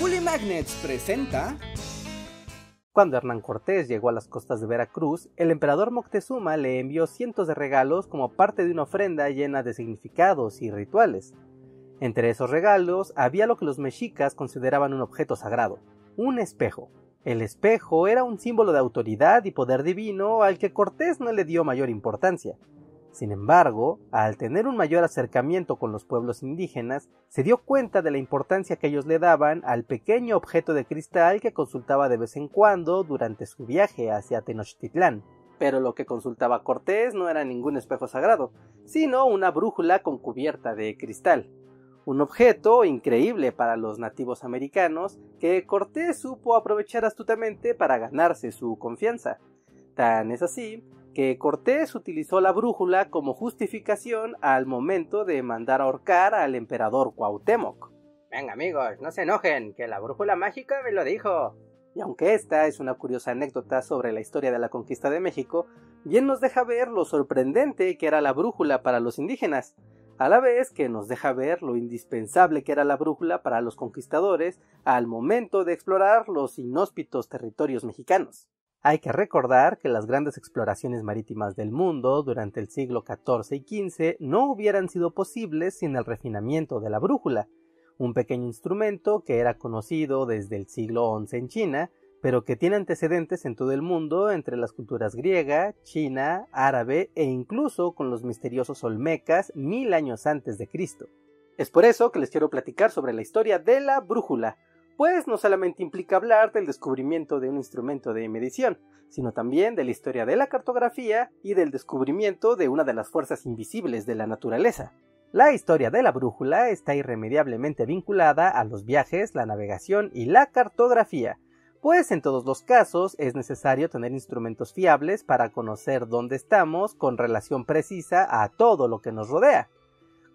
Magnets presenta. Cuando Hernán Cortés llegó a las costas de Veracruz, el emperador Moctezuma le envió cientos de regalos como parte de una ofrenda llena de significados y rituales. Entre esos regalos había lo que los mexicas consideraban un objeto sagrado, un espejo. El espejo era un símbolo de autoridad y poder divino al que Cortés no le dio mayor importancia. Sin embargo, al tener un mayor acercamiento con los pueblos indígenas, se dio cuenta de la importancia que ellos le daban al pequeño objeto de cristal que consultaba de vez en cuando durante su viaje hacia Tenochtitlán. Pero lo que consultaba Cortés no era ningún espejo sagrado, sino una brújula con cubierta de cristal. Un objeto increíble para los nativos americanos que Cortés supo aprovechar astutamente para ganarse su confianza. Tan es así que Cortés utilizó la brújula como justificación al momento de mandar ahorcar al emperador Cuauhtémoc. Venga amigos, no se enojen, que la brújula mágica me lo dijo. Y aunque esta es una curiosa anécdota sobre la historia de la conquista de México, bien nos deja ver lo sorprendente que era la brújula para los indígenas, a la vez que nos deja ver lo indispensable que era la brújula para los conquistadores al momento de explorar los inhóspitos territorios mexicanos. Hay que recordar que las grandes exploraciones marítimas del mundo durante el siglo XIV y XV no hubieran sido posibles sin el refinamiento de la brújula, un pequeño instrumento que era conocido desde el siglo XI en China, pero que tiene antecedentes en todo el mundo entre las culturas griega, china, árabe e incluso con los misteriosos olmecas mil años antes de Cristo. Es por eso que les quiero platicar sobre la historia de la brújula, pues no solamente implica hablar del descubrimiento de un instrumento de medición, sino también de la historia de la cartografía y del descubrimiento de una de las fuerzas invisibles de la naturaleza. La historia de la brújula está irremediablemente vinculada a los viajes, la navegación y la cartografía, pues en todos los casos es necesario tener instrumentos fiables para conocer dónde estamos con relación precisa a todo lo que nos rodea,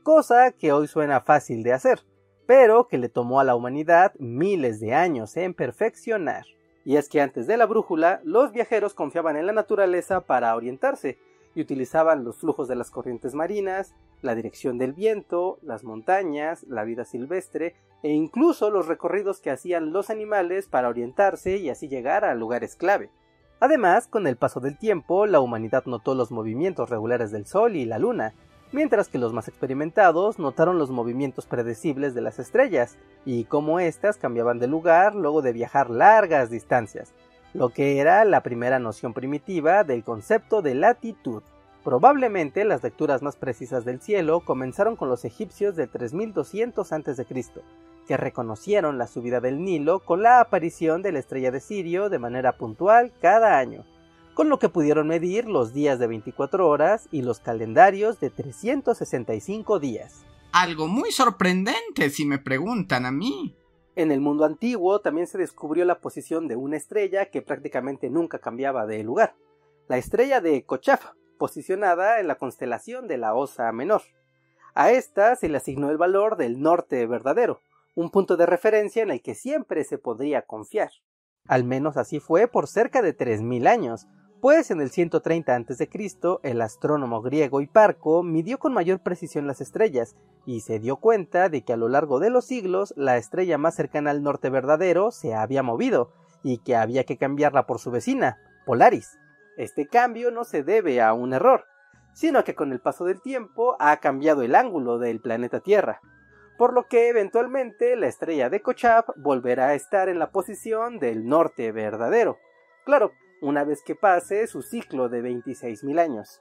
cosa que hoy suena fácil de hacer, pero que le tomó a la humanidad miles de años en perfeccionar. Y es que antes de la brújula, los viajeros confiaban en la naturaleza para orientarse y utilizaban los flujos de las corrientes marinas, la dirección del viento, las montañas, la vida silvestre e incluso los recorridos que hacían los animales para orientarse y así llegar a lugares clave. Además, con el paso del tiempo, la humanidad notó los movimientos regulares del Sol y la Luna, mientras que los más experimentados notaron los movimientos predecibles de las estrellas y cómo éstas cambiaban de lugar luego de viajar largas distancias, lo que era la primera noción primitiva del concepto de latitud. Probablemente las lecturas más precisas del cielo comenzaron con los egipcios de 3200 a.C., que reconocieron la subida del Nilo con la aparición de la estrella de Sirio de manera puntual cada año con lo que pudieron medir los días de 24 horas y los calendarios de 365 días. Algo muy sorprendente si me preguntan a mí. En el mundo antiguo también se descubrió la posición de una estrella que prácticamente nunca cambiaba de lugar, la estrella de Kochaf, posicionada en la constelación de la Osa Menor. A esta se le asignó el valor del norte verdadero, un punto de referencia en el que siempre se podría confiar. Al menos así fue por cerca de 3.000 años, pues en el 130 a.C., el astrónomo griego Hiparco midió con mayor precisión las estrellas y se dio cuenta de que a lo largo de los siglos la estrella más cercana al norte verdadero se había movido y que había que cambiarla por su vecina, Polaris. Este cambio no se debe a un error, sino que con el paso del tiempo ha cambiado el ángulo del planeta Tierra, por lo que eventualmente la estrella de Kochab volverá a estar en la posición del norte verdadero. Claro, una vez que pase su ciclo de 26.000 años.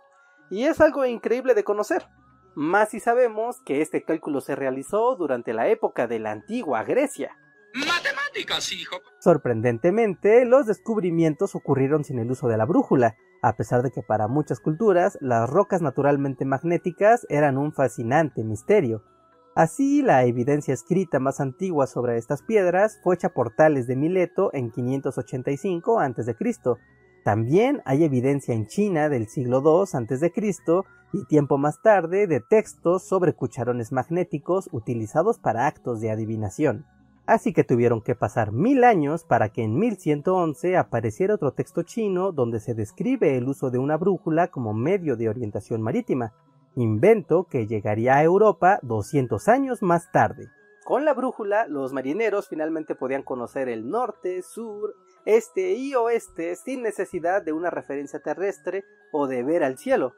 Y es algo increíble de conocer, más si sabemos que este cálculo se realizó durante la época de la antigua Grecia. Matemáticas, hijo. Sorprendentemente, los descubrimientos ocurrieron sin el uso de la brújula, a pesar de que para muchas culturas las rocas naturalmente magnéticas eran un fascinante misterio. Así, la evidencia escrita más antigua sobre estas piedras fue hecha por Tales de Mileto en 585 a.C. También hay evidencia en China del siglo II a.C. y tiempo más tarde de textos sobre cucharones magnéticos utilizados para actos de adivinación. Así que tuvieron que pasar mil años para que en 1111 apareciera otro texto chino donde se describe el uso de una brújula como medio de orientación marítima, invento que llegaría a Europa 200 años más tarde. Con la brújula, los marineros finalmente podían conocer el norte, sur, este y oeste sin necesidad de una referencia terrestre o de ver al cielo,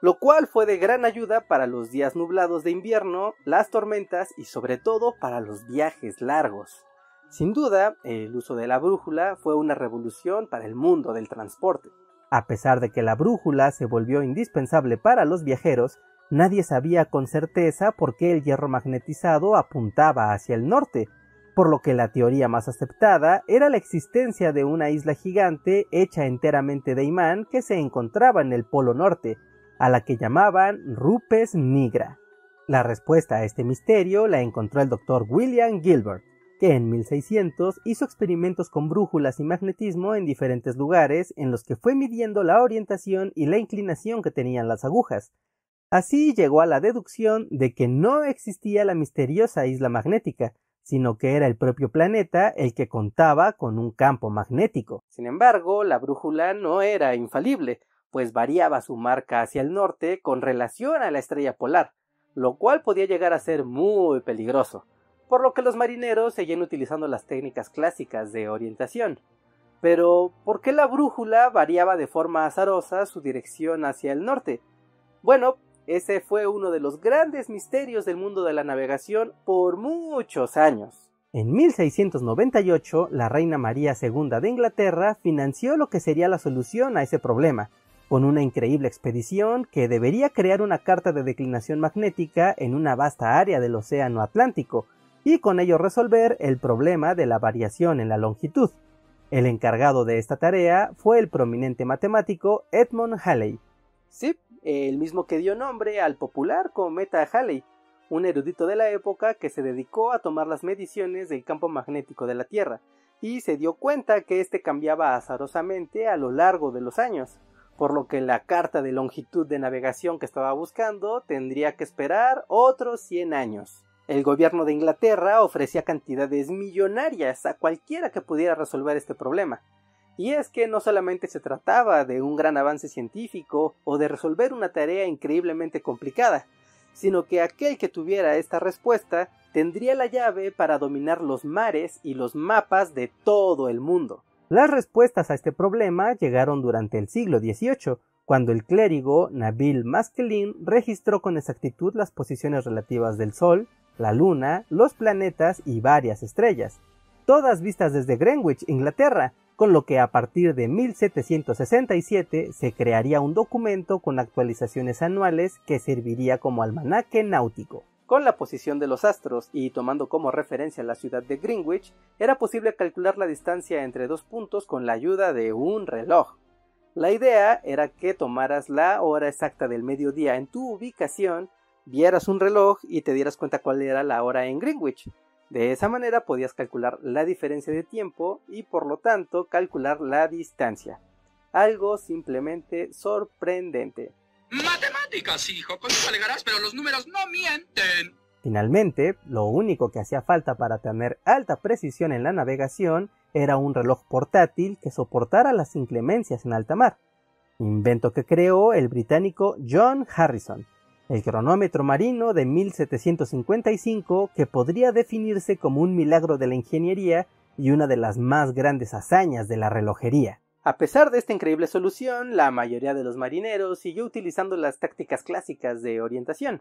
lo cual fue de gran ayuda para los días nublados de invierno, las tormentas y sobre todo para los viajes largos. Sin duda, el uso de la brújula fue una revolución para el mundo del transporte. A pesar de que la brújula se volvió indispensable para los viajeros, nadie sabía con certeza por qué el hierro magnetizado apuntaba hacia el norte, por lo que la teoría más aceptada era la existencia de una isla gigante hecha enteramente de imán que se encontraba en el Polo Norte, a la que llamaban Rupes Nigra. La respuesta a este misterio la encontró el doctor William Gilbert, que en 1600 hizo experimentos con brújulas y magnetismo en diferentes lugares en los que fue midiendo la orientación y la inclinación que tenían las agujas. Así llegó a la deducción de que no existía la misteriosa isla magnética, sino que era el propio planeta el que contaba con un campo magnético. Sin embargo, la brújula no era infalible, pues variaba su marca hacia el norte con relación a la estrella polar, lo cual podía llegar a ser muy peligroso por lo que los marineros seguían utilizando las técnicas clásicas de orientación. Pero, ¿por qué la brújula variaba de forma azarosa su dirección hacia el norte? Bueno, ese fue uno de los grandes misterios del mundo de la navegación por muchos años. En 1698, la reina María II de Inglaterra financió lo que sería la solución a ese problema, con una increíble expedición que debería crear una carta de declinación magnética en una vasta área del Océano Atlántico, y con ello resolver el problema de la variación en la longitud. El encargado de esta tarea fue el prominente matemático Edmond Halley. Sí, el mismo que dio nombre al popular cometa Halley, un erudito de la época que se dedicó a tomar las mediciones del campo magnético de la Tierra, y se dio cuenta que éste cambiaba azarosamente a lo largo de los años, por lo que la carta de longitud de navegación que estaba buscando tendría que esperar otros 100 años. El gobierno de Inglaterra ofrecía cantidades millonarias a cualquiera que pudiera resolver este problema. Y es que no solamente se trataba de un gran avance científico o de resolver una tarea increíblemente complicada, sino que aquel que tuviera esta respuesta tendría la llave para dominar los mares y los mapas de todo el mundo. Las respuestas a este problema llegaron durante el siglo XVIII, cuando el clérigo Nabil Maskelin registró con exactitud las posiciones relativas del Sol, la Luna, los planetas y varias estrellas, todas vistas desde Greenwich, Inglaterra, con lo que a partir de 1767 se crearía un documento con actualizaciones anuales que serviría como almanaque náutico. Con la posición de los astros y tomando como referencia la ciudad de Greenwich, era posible calcular la distancia entre dos puntos con la ayuda de un reloj. La idea era que tomaras la hora exacta del mediodía en tu ubicación vieras un reloj y te dieras cuenta cuál era la hora en Greenwich. De esa manera podías calcular la diferencia de tiempo y por lo tanto calcular la distancia. Algo simplemente sorprendente. Matemáticas, hijo, con eso alegarás, pero los números no mienten. Finalmente, lo único que hacía falta para tener alta precisión en la navegación era un reloj portátil que soportara las inclemencias en alta mar, invento que creó el británico John Harrison, el cronómetro marino de 1755 que podría definirse como un milagro de la ingeniería y una de las más grandes hazañas de la relojería. A pesar de esta increíble solución, la mayoría de los marineros siguió utilizando las tácticas clásicas de orientación.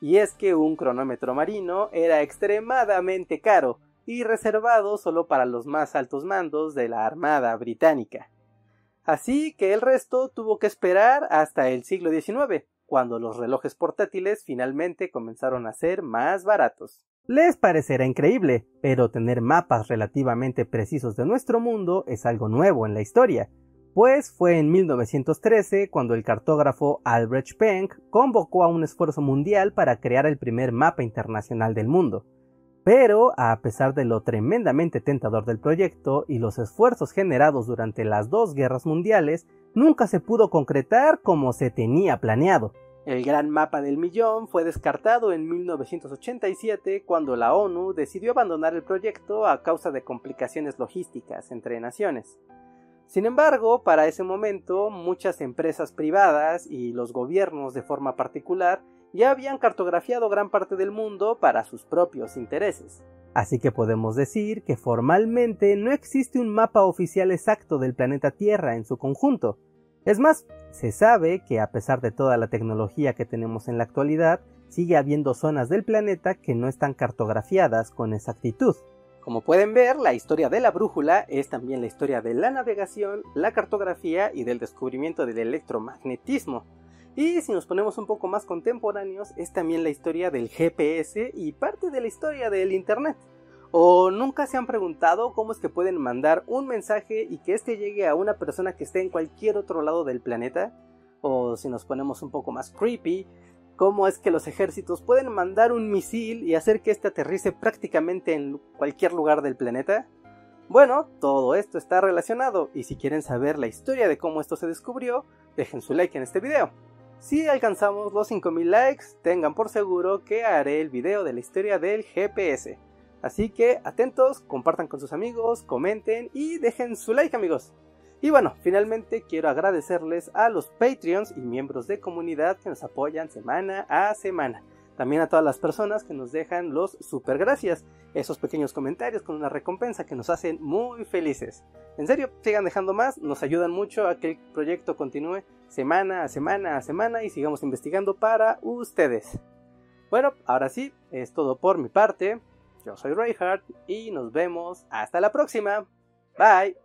Y es que un cronómetro marino era extremadamente caro y reservado solo para los más altos mandos de la Armada británica. Así que el resto tuvo que esperar hasta el siglo XIX, cuando los relojes portátiles finalmente comenzaron a ser más baratos. Les parecerá increíble, pero tener mapas relativamente precisos de nuestro mundo es algo nuevo en la historia, pues fue en 1913 cuando el cartógrafo Albrecht Penck convocó a un esfuerzo mundial para crear el primer mapa internacional del mundo. Pero, a pesar de lo tremendamente tentador del proyecto y los esfuerzos generados durante las dos guerras mundiales, nunca se pudo concretar como se tenía planeado. El gran mapa del millón fue descartado en 1987 cuando la ONU decidió abandonar el proyecto a causa de complicaciones logísticas entre naciones. Sin embargo, para ese momento muchas empresas privadas y los gobiernos de forma particular ya habían cartografiado gran parte del mundo para sus propios intereses. Así que podemos decir que formalmente no existe un mapa oficial exacto del planeta Tierra en su conjunto. Es más, se sabe que a pesar de toda la tecnología que tenemos en la actualidad, sigue habiendo zonas del planeta que no están cartografiadas con exactitud. Como pueden ver, la historia de la brújula es también la historia de la navegación, la cartografía y del descubrimiento del electromagnetismo. Y si nos ponemos un poco más contemporáneos, es también la historia del GPS y parte de la historia del Internet. ¿O nunca se han preguntado cómo es que pueden mandar un mensaje y que éste llegue a una persona que esté en cualquier otro lado del planeta? O si nos ponemos un poco más creepy, cómo es que los ejércitos pueden mandar un misil y hacer que éste aterrice prácticamente en cualquier lugar del planeta? Bueno, todo esto está relacionado y si quieren saber la historia de cómo esto se descubrió, dejen su like en este video. Si alcanzamos los 5000 likes, tengan por seguro que haré el video de la historia del GPS. Así que atentos, compartan con sus amigos, comenten y dejen su like amigos. Y bueno, finalmente quiero agradecerles a los Patreons y miembros de comunidad que nos apoyan semana a semana. También a todas las personas que nos dejan los super gracias, esos pequeños comentarios con una recompensa que nos hacen muy felices. En serio, sigan dejando más, nos ayudan mucho a que el proyecto continúe semana a semana a semana y sigamos investigando para ustedes. Bueno, ahora sí, es todo por mi parte. Yo soy Reinhardt y nos vemos hasta la próxima. Bye.